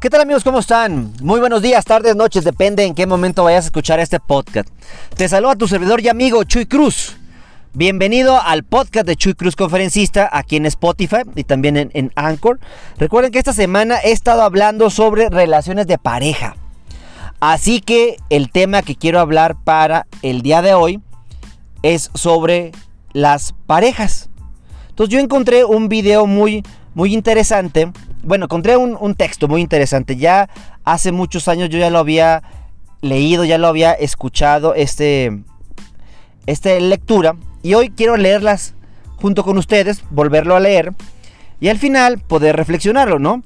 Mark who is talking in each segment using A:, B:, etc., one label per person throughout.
A: ¿Qué tal amigos? ¿Cómo están? Muy buenos días, tardes, noches, depende en qué momento vayas a escuchar este podcast. Te saluda tu servidor y amigo Chuy Cruz. Bienvenido al podcast de Chuy Cruz Conferencista aquí en Spotify y también en, en Anchor. Recuerden que esta semana he estado hablando sobre relaciones de pareja. Así que el tema que quiero hablar para el día de hoy es sobre las parejas. Entonces yo encontré un video muy, muy interesante. Bueno, encontré un, texto muy interesante. Ya hace muchos años yo ya lo había leído, ya lo había escuchado, este, esta lectura. Y hoy quiero leerlas junto con ustedes, volverlo a leer. Y al final poder reflexionarlo, ¿no?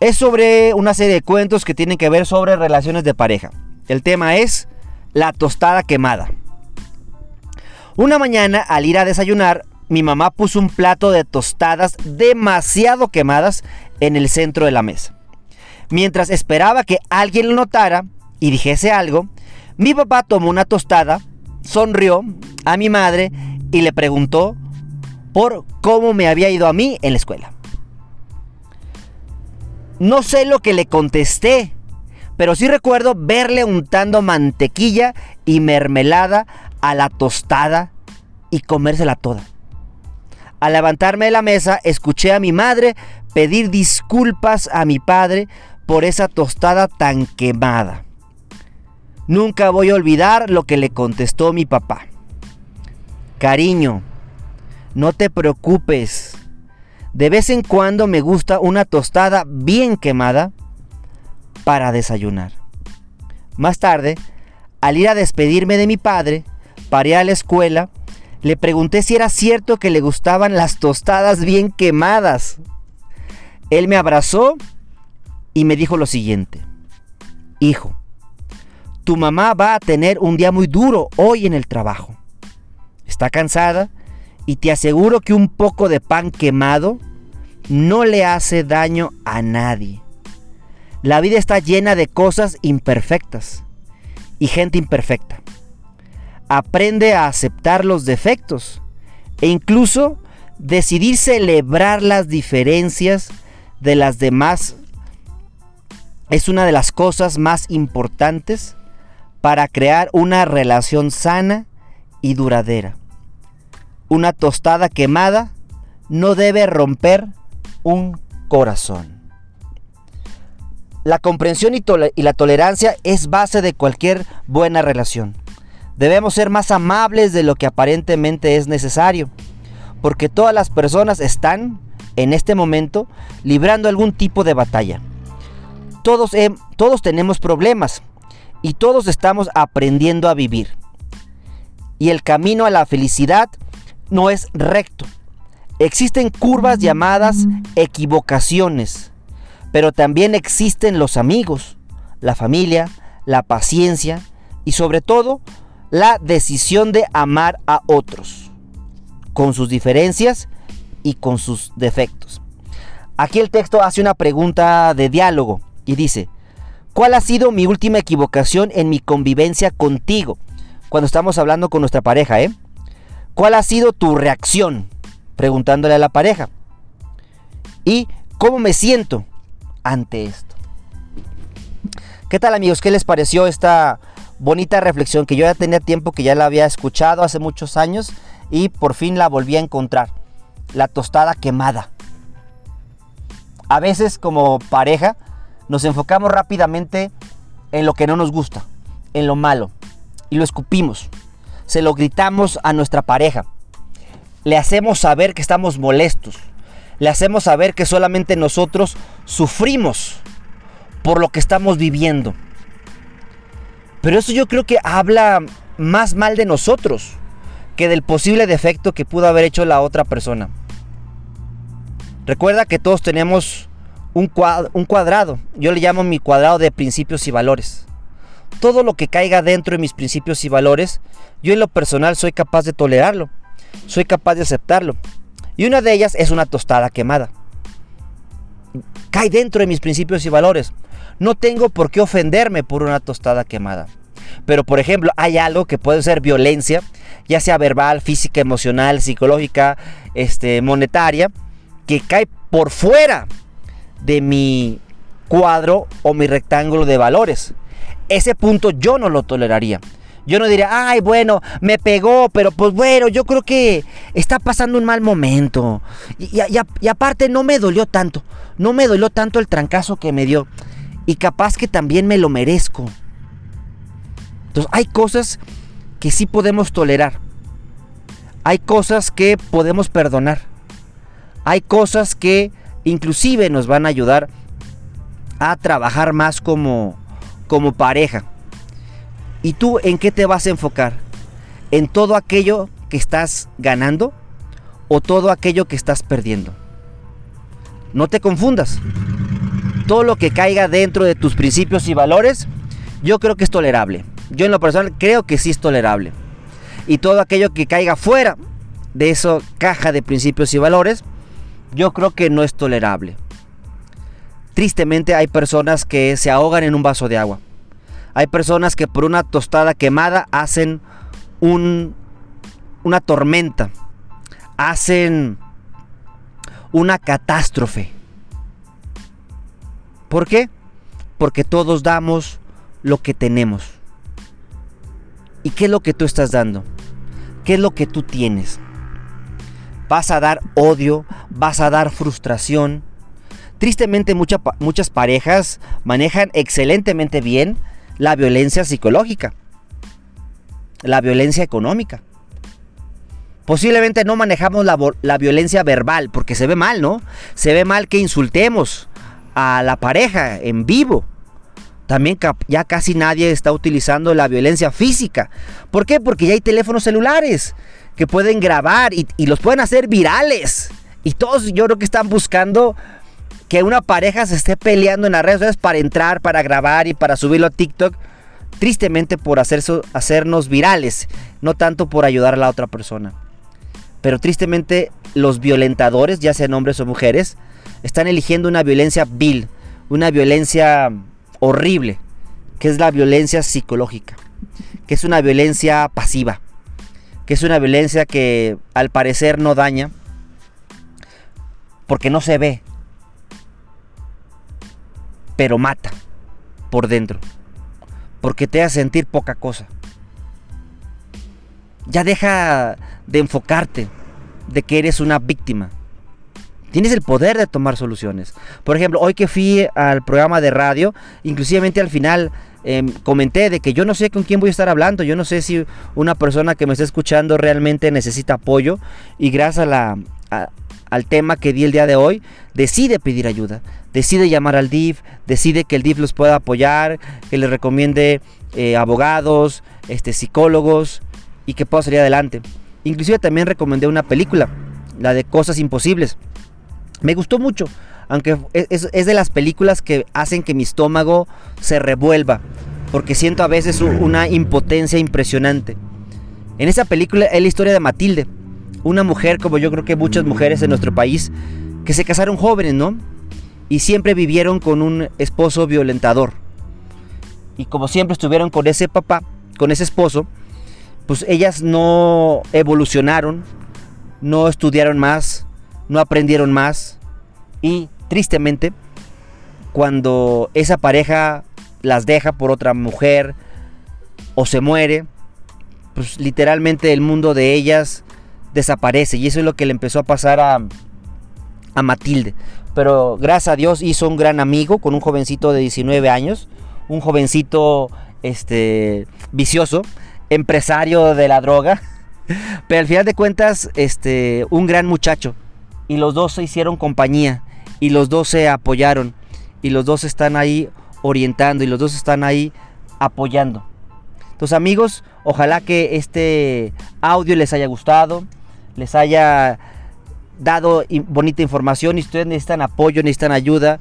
A: Es sobre una serie de cuentos que tienen que ver sobre relaciones de pareja. El tema es la tostada quemada. Una mañana, al ir a desayunar, mi mamá puso un plato de tostadas demasiado quemadas en el centro de la mesa. Mientras esperaba que alguien lo notara y dijese algo, mi papá tomó una tostada, sonrió a mi madre y le preguntó por cómo me había ido a mí en la escuela. No sé lo que le contesté, pero sí recuerdo verle untando mantequilla y mermelada a la tostada y comérsela toda. Al levantarme de la mesa, escuché a mi madre pedir disculpas a mi padre por esa tostada tan quemada. Nunca voy a olvidar lo que le contestó mi papá. Cariño, no te preocupes. De vez en cuando me gusta una tostada bien quemada para desayunar. Más tarde, al ir a despedirme de mi padre, paré a la escuela, le pregunté si era cierto que le gustaban las tostadas bien quemadas. Él me abrazó y me dijo lo siguiente. Hijo, tu mamá va a tener un día muy duro hoy en el trabajo. Está cansada y te aseguro que un poco de pan quemado no le hace daño a nadie. La vida está llena de cosas imperfectas y gente imperfecta. Aprende a aceptar los defectos e incluso decidir celebrar las diferencias de las demás es una de las cosas más importantes para crear una relación sana y duradera. Una tostada quemada no debe romper un corazón. La comprensión y, la tolerancia es base de cualquier buena relación. Debemos ser más amables de lo que aparentemente es necesario, porque todas las personas están, en este momento, librando algún tipo de batalla. Todos, todos tenemos problemas y todos estamos aprendiendo a vivir. Y el camino a la felicidad no es recto. Existen curvas llamadas equivocaciones pero también existen los amigos, la familia, la paciencia y sobre todo la decisión de amar a otros, con sus diferencias y con sus defectos. Aquí el texto hace una pregunta de diálogo y dice, ¿cuál ha sido mi última equivocación en mi convivencia contigo? Cuando estamos hablando con nuestra pareja, ¿eh? ¿Cuál ha sido tu reacción? Preguntándole a la pareja. ¿Y cómo me siento? ante esto. ¿Qué tal amigos? ¿Qué les pareció esta bonita reflexión que yo ya tenía tiempo que ya la había escuchado hace muchos años y por fin la volví a encontrar? La tostada quemada. A veces como pareja nos enfocamos rápidamente en lo que no nos gusta, en lo malo, y lo escupimos. Se lo gritamos a nuestra pareja. Le hacemos saber que estamos molestos le hacemos saber que solamente nosotros sufrimos por lo que estamos viviendo. Pero eso yo creo que habla más mal de nosotros que del posible defecto que pudo haber hecho la otra persona. Recuerda que todos tenemos un cuadrado, yo le llamo mi cuadrado de principios y valores. Todo lo que caiga dentro de mis principios y valores, yo en lo personal soy capaz de tolerarlo, soy capaz de aceptarlo. Y una de ellas es una tostada quemada. Cae dentro de mis principios y valores. No tengo por qué ofenderme por una tostada quemada. Pero por ejemplo, hay algo que puede ser violencia, ya sea verbal, física, emocional, psicológica, este, monetaria, que cae por fuera de mi cuadro o mi rectángulo de valores. Ese punto yo no lo toleraría. Yo no diría, ay, bueno, me pegó, pero pues bueno, yo creo que está pasando un mal momento. Y, y, aparte no me dolió tanto, no me dolió tanto el trancazo que me dio. Y capaz que también me lo merezco. Entonces hay cosas que sí podemos tolerar. Hay cosas que podemos perdonar. Hay cosas que inclusive nos van a ayudar a trabajar más como, como pareja. ¿Y tú en qué te vas a enfocar? ¿En todo aquello que estás ganando o todo aquello que estás perdiendo? No te confundas. Todo lo que caiga dentro de tus principios y valores, yo creo que es tolerable. Yo en lo personal creo que sí es tolerable. Y todo aquello que caiga fuera de esa caja de principios y valores, yo creo que no es tolerable. Tristemente hay personas que se ahogan en un vaso de agua. Hay personas que por una tostada quemada hacen un, una tormenta, hacen una catástrofe. ¿Por qué? Porque todos damos lo que tenemos. ¿Y qué es lo que tú estás dando? ¿Qué es lo que tú tienes? Vas a dar odio, vas a dar frustración. Tristemente muchas parejas manejan excelentemente bien la violencia psicológica, la violencia económica. Posiblemente no manejamos la, la, violencia verbal porque se ve mal, ¿no? Se ve mal que insultemos a la pareja en vivo. También ya casi nadie está utilizando la violencia física. ¿Por qué? Porque ya hay teléfonos celulares que pueden grabar y, los pueden hacer virales. Y todos yo creo que están buscando que una pareja se esté peleando en las redes sociales para entrar, para grabar y para subirlo a TikTok. Tristemente por hacernos virales, no tanto por ayudar a la otra persona. Pero tristemente los violentadores, ya sean hombres o mujeres, están eligiendo una violencia vil, una violencia horrible, que es la violencia psicológica, que es una violencia pasiva que es una violencia que al parecer no daña, porque no se ve, pero mata por dentro, porque te hace sentir poca cosa. Ya deja de enfocarte de que eres una víctima. Tienes el poder de tomar soluciones. Por ejemplo, hoy que fui al programa de radio, inclusivamente al final Em, comenté de que yo no sé con quién voy a estar hablando, yo no sé si una persona que me está escuchando realmente necesita apoyo y gracias al tema que di el día de hoy, decide pedir ayuda, decide llamar al DIF, decide que el DIF los pueda apoyar, que les recomiende eh, abogados, este, psicólogos y que pueda salir adelante. Inclusive también recomendé una película, la de Cosas Imposibles. Me gustó mucho aunque es, de las películas que hacen que mi estómago se revuelva, porque siento a veces una impotencia impresionante. En esa película es la historia de Matilde, una mujer como yo creo que muchas mujeres en nuestro país, que se casaron jóvenes, ¿no? Y siempre vivieron con un esposo violentador. Y como siempre estuvieron con ese papá, con ese esposo, pues ellas no evolucionaron, no estudiaron más, no aprendieron más y tristemente, cuando esa pareja las deja por otra mujer o se muere, pues literalmente el mundo de ellas desaparece. Y eso es lo que le empezó a pasar a, a Matilde. Pero gracias a Dios hizo un gran amigo con un jovencito de 19 años, un jovencito este, vicioso, empresario de la droga. Pero al final de cuentas, este, un gran muchacho. Y los dos se hicieron compañía y los dos se apoyaron y los dos están ahí orientando y los dos están ahí apoyando. Entonces amigos, ojalá que este audio les haya gustado, les haya dado bonita información y ustedes necesitan apoyo, necesitan ayuda,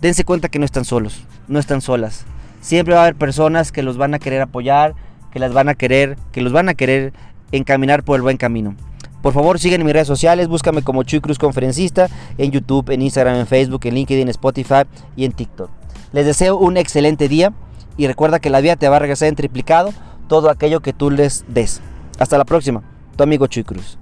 A: dense cuenta que no están solos, no están solas. Siempre va a haber personas que los van a querer apoyar, que las van a querer, que los van a querer encaminar por el buen camino. Por favor, sígueme en mis redes sociales, búscame como Chuy Cruz Conferencista en YouTube, en Instagram, en Facebook, en LinkedIn, en Spotify y en TikTok. Les deseo un excelente día y recuerda que la vida te va a regresar en triplicado todo aquello que tú les des. Hasta la próxima, tu amigo Chuy Cruz.